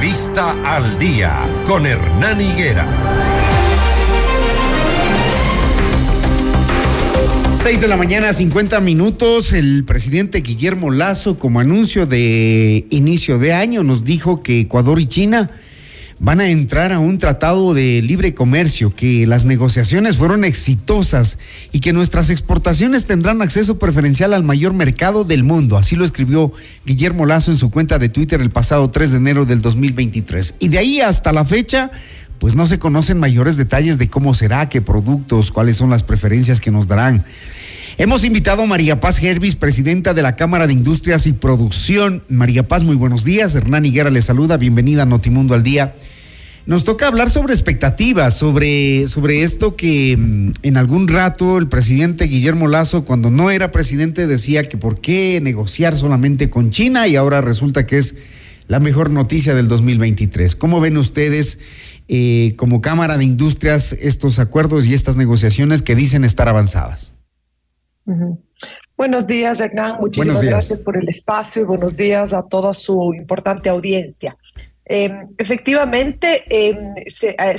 Entrevista al día con Hernán Higuera. 6 de la mañana, 50 minutos. El presidente Guillermo Lazo, como anuncio de inicio de año, nos dijo que Ecuador y China van a entrar a un tratado de libre comercio, que las negociaciones fueron exitosas y que nuestras exportaciones tendrán acceso preferencial al mayor mercado del mundo. Así lo escribió Guillermo Lazo en su cuenta de Twitter el pasado 3 de enero del 2023. Y de ahí hasta la fecha, pues no se conocen mayores detalles de cómo será, qué productos, cuáles son las preferencias que nos darán. Hemos invitado a María Paz Gervis, presidenta de la Cámara de Industrias y Producción. María Paz, muy buenos días. Hernán Higuera le saluda. Bienvenida a Notimundo al Día. Nos toca hablar sobre expectativas, sobre, sobre esto que mm, en algún rato el presidente Guillermo Lazo, cuando no era presidente, decía que por qué negociar solamente con China y ahora resulta que es la mejor noticia del 2023. ¿Cómo ven ustedes eh, como Cámara de Industrias estos acuerdos y estas negociaciones que dicen estar avanzadas? Buenos días, Hernán. Muchísimas gracias por el espacio y buenos días a toda su importante audiencia. Em, efectivamente, em, se, ha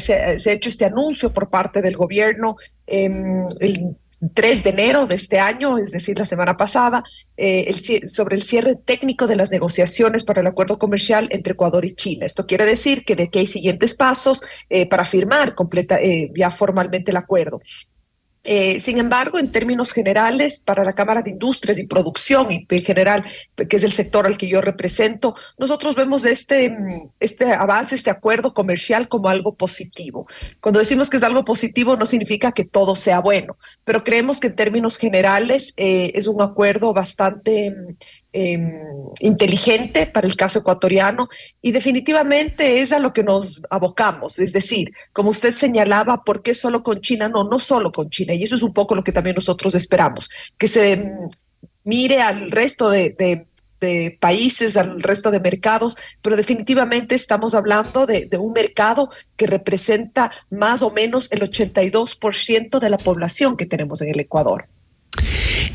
hecho este anuncio por parte del gobierno em, el 3 de enero de este año, es decir, la semana pasada, eh, sobre el cierre técnico de las negociaciones para el acuerdo comercial entre Ecuador y China. Esto quiere decir que de que hay siguientes pasos eh, para firmar completa, eh, ya formalmente el acuerdo. Eh, sin embargo, en términos generales, para la Cámara de Industrias y Producción y en general, que es el sector al que yo represento, nosotros vemos este, este avance, este acuerdo comercial como algo positivo. Cuando decimos que es algo positivo, no significa que todo sea bueno, pero creemos que en términos generales eh, es un acuerdo bastante Em, inteligente para el caso ecuatoriano y definitivamente es a lo que nos abocamos. Es decir, como usted señalaba, ¿por qué solo con China? No, no solo con China. Y eso es un poco lo que también nosotros esperamos, que se em, mire al resto de, de países, al resto de mercados, pero definitivamente estamos hablando de, de, un mercado que representa más o menos el 82% de la población que tenemos en el Ecuador.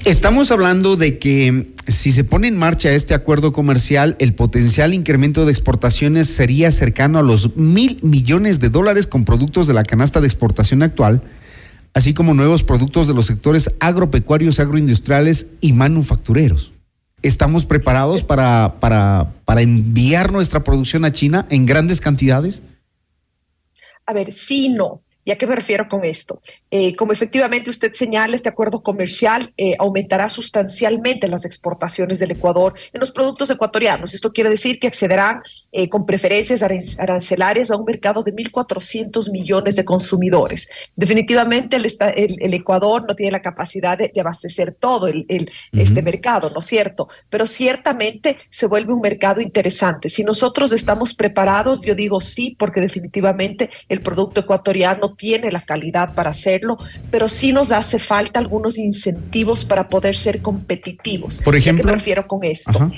Estamos hablando de que si se pone en marcha este acuerdo comercial, el potencial incremento de exportaciones sería cercano a los mil millones de dólares con productos de la canasta de exportación actual, así como nuevos productos de los sectores agropecuarios, agroindustriales y manufactureros. ¿Estamos preparados para, para, para enviar nuestra producción a China en grandes cantidades? A ver, sí, no. ¿Y a qué me refiero con esto? Eh, como efectivamente usted señala, este acuerdo comercial eh, aumentará sustancialmente las exportaciones del Ecuador en los productos ecuatorianos. Esto quiere decir que accederán eh, con preferencias arancelarias a un mercado de 1.400 millones de consumidores. Definitivamente el, el, Ecuador no tiene la capacidad de, abastecer todo el, este mercado, ¿no es cierto? Pero ciertamente se vuelve un mercado interesante. Si nosotros estamos preparados, yo digo sí, porque definitivamente el producto ecuatoriano tiene la calidad para hacerlo, pero sí nos hace falta algunos incentivos para poder ser competitivos. Por ejemplo, ¿A qué me refiero con esto?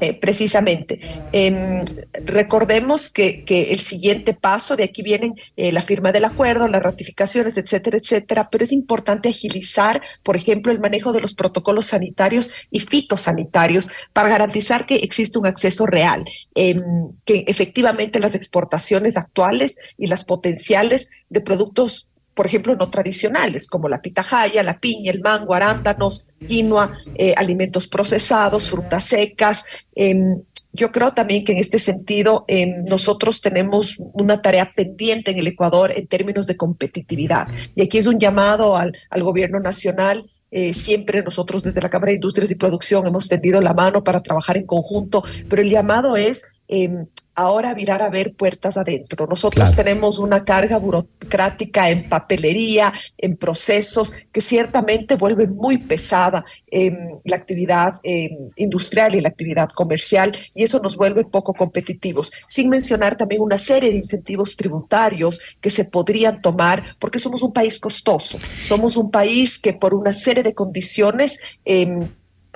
Eh, precisamente. Em, recordemos que, el siguiente paso, de aquí vienen eh, la firma del acuerdo, las ratificaciones, etcétera, etcétera, pero es importante agilizar, por ejemplo, el manejo de los protocolos sanitarios y fitosanitarios para garantizar que existe un acceso real, em, que efectivamente las exportaciones actuales y las potenciales de productos por ejemplo, no tradicionales, como la pitahaya, la piña, el mango, arándanos, quinoa, eh, alimentos procesados, frutas secas. Em, yo creo también que en este sentido em, nosotros tenemos una tarea pendiente en el Ecuador en términos de competitividad. Y aquí es un llamado al, al gobierno nacional eh, siempre nosotros desde la Cámara de Industrias y Producción hemos tendido la mano para trabajar en conjunto, pero el llamado es eh, ahora virar a ver puertas adentro. Nosotros tenemos una carga burocrática en papelería, en procesos, que ciertamente vuelve muy pesada en la actividad industrial y la actividad comercial, y eso nos vuelve poco competitivos, sin mencionar también una serie de incentivos tributarios que se podrían tomar, porque somos un país costoso, somos un país que por una serie de condiciones... Eh,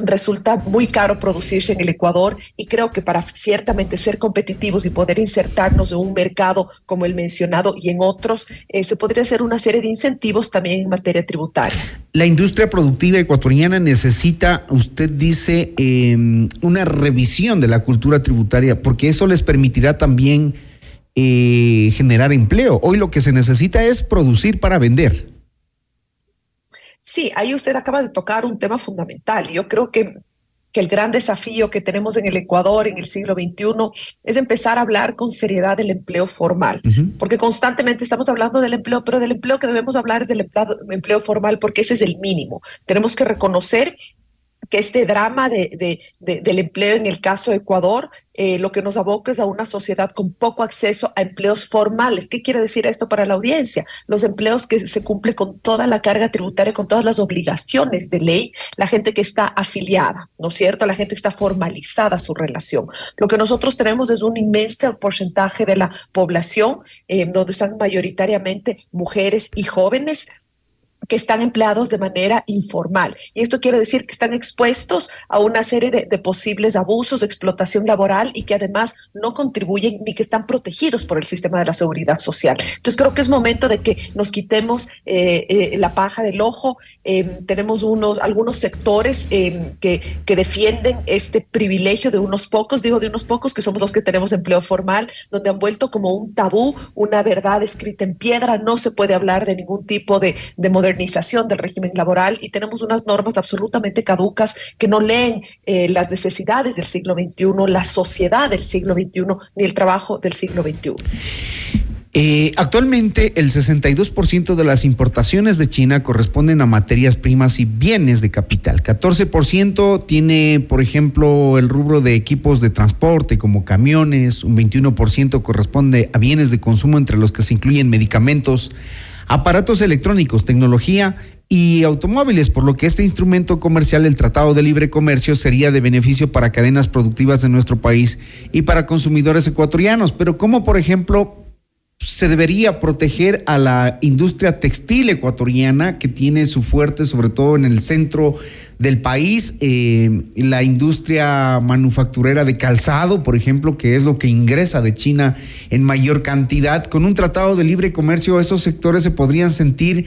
resulta muy caro producirse en el Ecuador y creo que para ciertamente ser competitivos y poder insertarnos en un mercado como el mencionado y en otros, eh, se podría hacer una serie de incentivos también en materia tributaria. La industria productiva ecuatoriana necesita, usted dice, em, una revisión de la cultura tributaria, porque eso les permitirá también eh, generar empleo. Hoy lo que se necesita es producir para vender. Sí, ahí usted acaba de tocar un tema fundamental. Yo creo que, que el gran desafío que tenemos en el Ecuador en el siglo XXI es empezar a hablar con seriedad del empleo formal, porque constantemente estamos hablando del empleo, pero del empleo que debemos hablar es del empleo formal porque ese es el mínimo. Tenemos que reconocer que este drama de, del empleo en el caso de Ecuador eh, lo que nos aboca es a una sociedad con poco acceso a empleos formales. ¿Qué quiere decir esto para la audiencia? Los empleos que se cumplen con toda la carga tributaria, con todas las obligaciones de ley, la gente que está afiliada, ¿no es cierto? La gente que está formalizada su relación. Lo que nosotros tenemos es un inmenso porcentaje de la población eh, donde están mayoritariamente mujeres y jóvenes que están empleados de manera informal. Y esto quiere decir que están expuestos a una serie de, posibles abusos, de explotación laboral y que además no contribuyen ni que están protegidos por el sistema de la seguridad social. Entonces creo que es momento de que nos quitemos eh, eh, la paja del ojo. Em, tenemos unos, algunos sectores em, que, que defienden este privilegio de unos pocos, digo de unos pocos que somos los que tenemos empleo formal, donde han vuelto como un tabú, una verdad escrita en piedra, no se puede hablar de ningún tipo de, de modernización del régimen laboral y tenemos unas normas absolutamente caducas que no leen eh, las necesidades del siglo XXI, la sociedad del siglo XXI, ni el trabajo del siglo XXI. Eh, actualmente el 62% de las importaciones de China corresponden a materias primas y bienes de capital. 14% tiene, por ejemplo, el rubro de equipos de transporte como camiones, un 21% corresponde a bienes de consumo entre los que se incluyen medicamentos, aparatos electrónicos, tecnología y automóviles, por lo que este instrumento comercial, el Tratado de Libre Comercio, sería de beneficio para cadenas productivas de nuestro país y para consumidores ecuatorianos. Pero ¿cómo, por ejemplo, se debería proteger a la industria textil ecuatoriana que tiene su fuerte sobre todo en el centro del país, eh, la industria manufacturera de calzado, por ejemplo, que es lo que ingresa de China en mayor cantidad. Con un tratado de libre comercio, esos sectores se podrían sentir,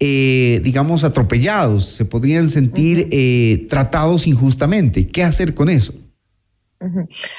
eh, digamos, atropellados, se podrían sentir eh, tratados injustamente. ¿Qué hacer con eso?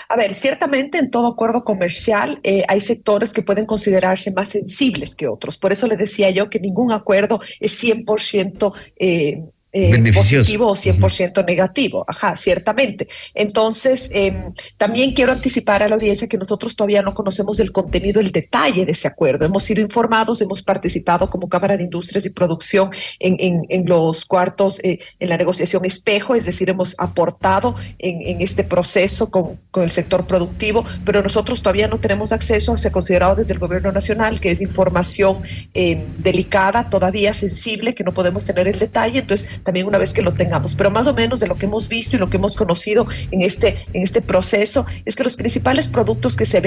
A ver, ciertamente en todo acuerdo comercial hay sectores que pueden considerarse más sensibles que otros. Por eso le decía yo que ningún acuerdo es 100% eh, eh, positivo o 100% negativo. Ajá, ciertamente. Entonces, em, también quiero anticipar a la audiencia que nosotros todavía no conocemos el contenido, el detalle de ese acuerdo. Hemos sido informados, hemos participado como Cámara de Industrias y Producción en, en, los cuartos, eh, en la negociación espejo, es decir, hemos aportado en, en este proceso con, con, el sector productivo, pero nosotros todavía no tenemos acceso, se ha considerado desde el Gobierno Nacional que es información em, delicada, todavía sensible, que no podemos tener el detalle. Entonces, también una vez que lo tengamos. Pero más o menos de lo que hemos visto y lo que hemos conocido en este, en este proceso es que los principales productos que se,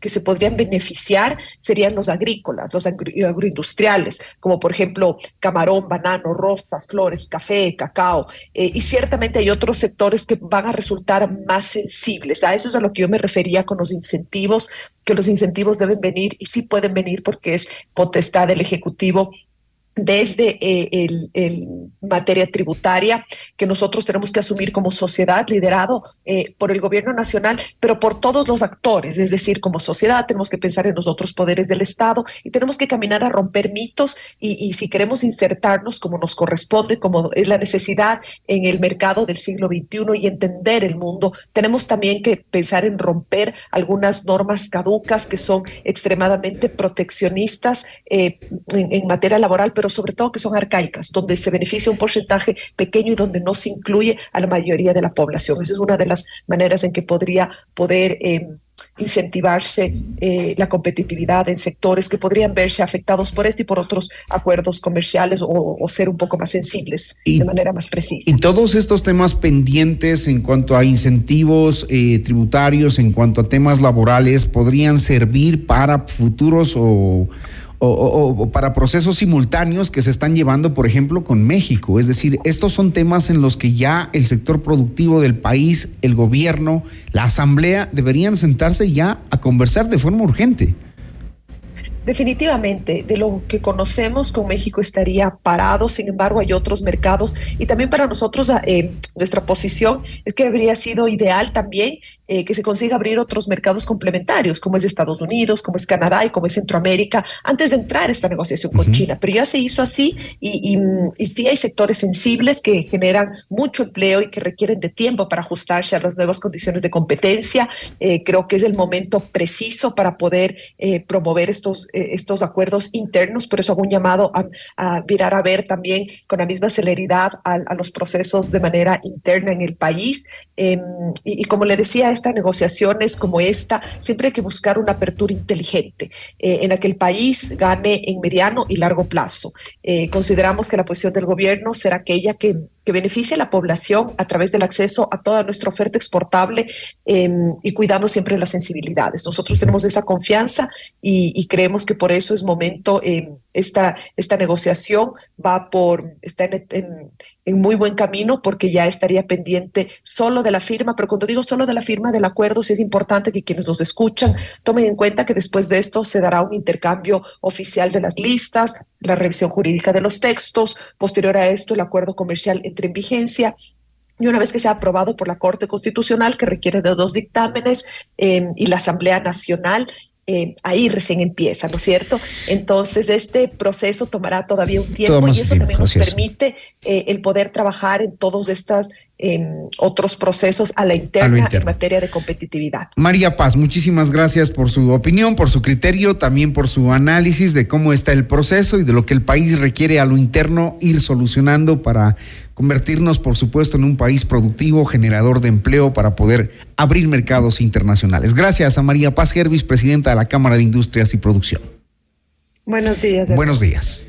que se podrían beneficiar serían los agrícolas, los agroindustriales, como por ejemplo camarón, banano, rosas, flores, café, cacao. Eh, y ciertamente hay otros sectores que van a resultar más sensibles. A eso es a lo que yo me refería con los incentivos, que los incentivos deben venir y sí pueden venir porque es potestad del Ejecutivo desde eh, el, materia tributaria que nosotros tenemos que asumir como sociedad, liderado eh, por el gobierno nacional, pero por todos los actores, es decir, como sociedad tenemos que pensar en los otros poderes del Estado y tenemos que caminar a romper mitos y, si queremos insertarnos como nos corresponde, como es la necesidad en el mercado del siglo XXI y entender el mundo, tenemos también que pensar en romper algunas normas caducas que son extremadamente proteccionistas eh, en, en materia laboral, pero sobre todo que son arcaicas, donde se beneficia un porcentaje pequeño y donde no se incluye a la mayoría de la población. Esa es una de las maneras en que podría poder... Eh, incentivarse eh, la competitividad en sectores que podrían verse afectados por este y por otros acuerdos comerciales o, ser un poco más sensibles de manera más precisa. Y todos estos temas pendientes en cuanto a incentivos eh, tributarios, en cuanto a temas laborales, podrían servir para futuros o o, para procesos simultáneos que se están llevando, por ejemplo, con México. Es decir, estos son temas en los que ya el sector productivo del país, el gobierno, la asamblea deberían sentarse ya a conversar de forma urgente. Definitivamente, de lo que conocemos con México estaría parado, sin embargo hay otros mercados y también para nosotros eh, nuestra posición es que habría sido ideal también eh, que se consiga abrir otros mercados complementarios, como es Estados Unidos, como es Canadá y como es Centroamérica, antes de entrar a esta negociación con China. Pero ya se hizo así y, y, sí hay sectores sensibles que generan mucho empleo y que requieren de tiempo para ajustarse a las nuevas condiciones de competencia. Eh, creo que es el momento preciso para poder promover estos eh, estos acuerdos internos, por eso hago un llamado a, a mirar a ver también con la misma celeridad a, los procesos de manera interna en el país. Em, y, como le decía, estas negociaciones como esta, siempre hay que buscar una apertura inteligente eh, en la que el país gane en mediano y largo plazo. Eh, consideramos que la posición del gobierno será aquella que que beneficie a la población a través del acceso a toda nuestra oferta exportable em, y cuidando siempre las sensibilidades. Nosotros tenemos esa confianza y, creemos que por eso es momento, em, esta, esta negociación va por, está en, en, muy buen camino porque ya estaría pendiente solo de la firma, pero cuando digo solo de la firma del acuerdo, sí es importante que quienes nos escuchan tomen en cuenta que después de esto se dará un intercambio oficial de las listas, la revisión jurídica de los textos, posterior a esto el acuerdo comercial entre en vigencia. Y una vez que sea aprobado por la Corte Constitucional, que requiere de dos dictámenes, eh, y la Asamblea Nacional, eh, ahí recién empieza, ¿no es cierto? Entonces, este proceso tomará todavía un tiempo y eso también nos permite eh, el poder trabajar en todos estos em, otros procesos a la interna en materia de competitividad. María Paz, muchísimas gracias por su opinión, por su criterio, también por su análisis de cómo está el proceso y de lo que el país requiere a lo interno ir solucionando para convertirnos, por supuesto, en un país productivo, generador de empleo para poder abrir mercados internacionales. Gracias a María Paz Gervis, presidenta de la Cámara de Industrias y Producción. Buenos días. Buenos días.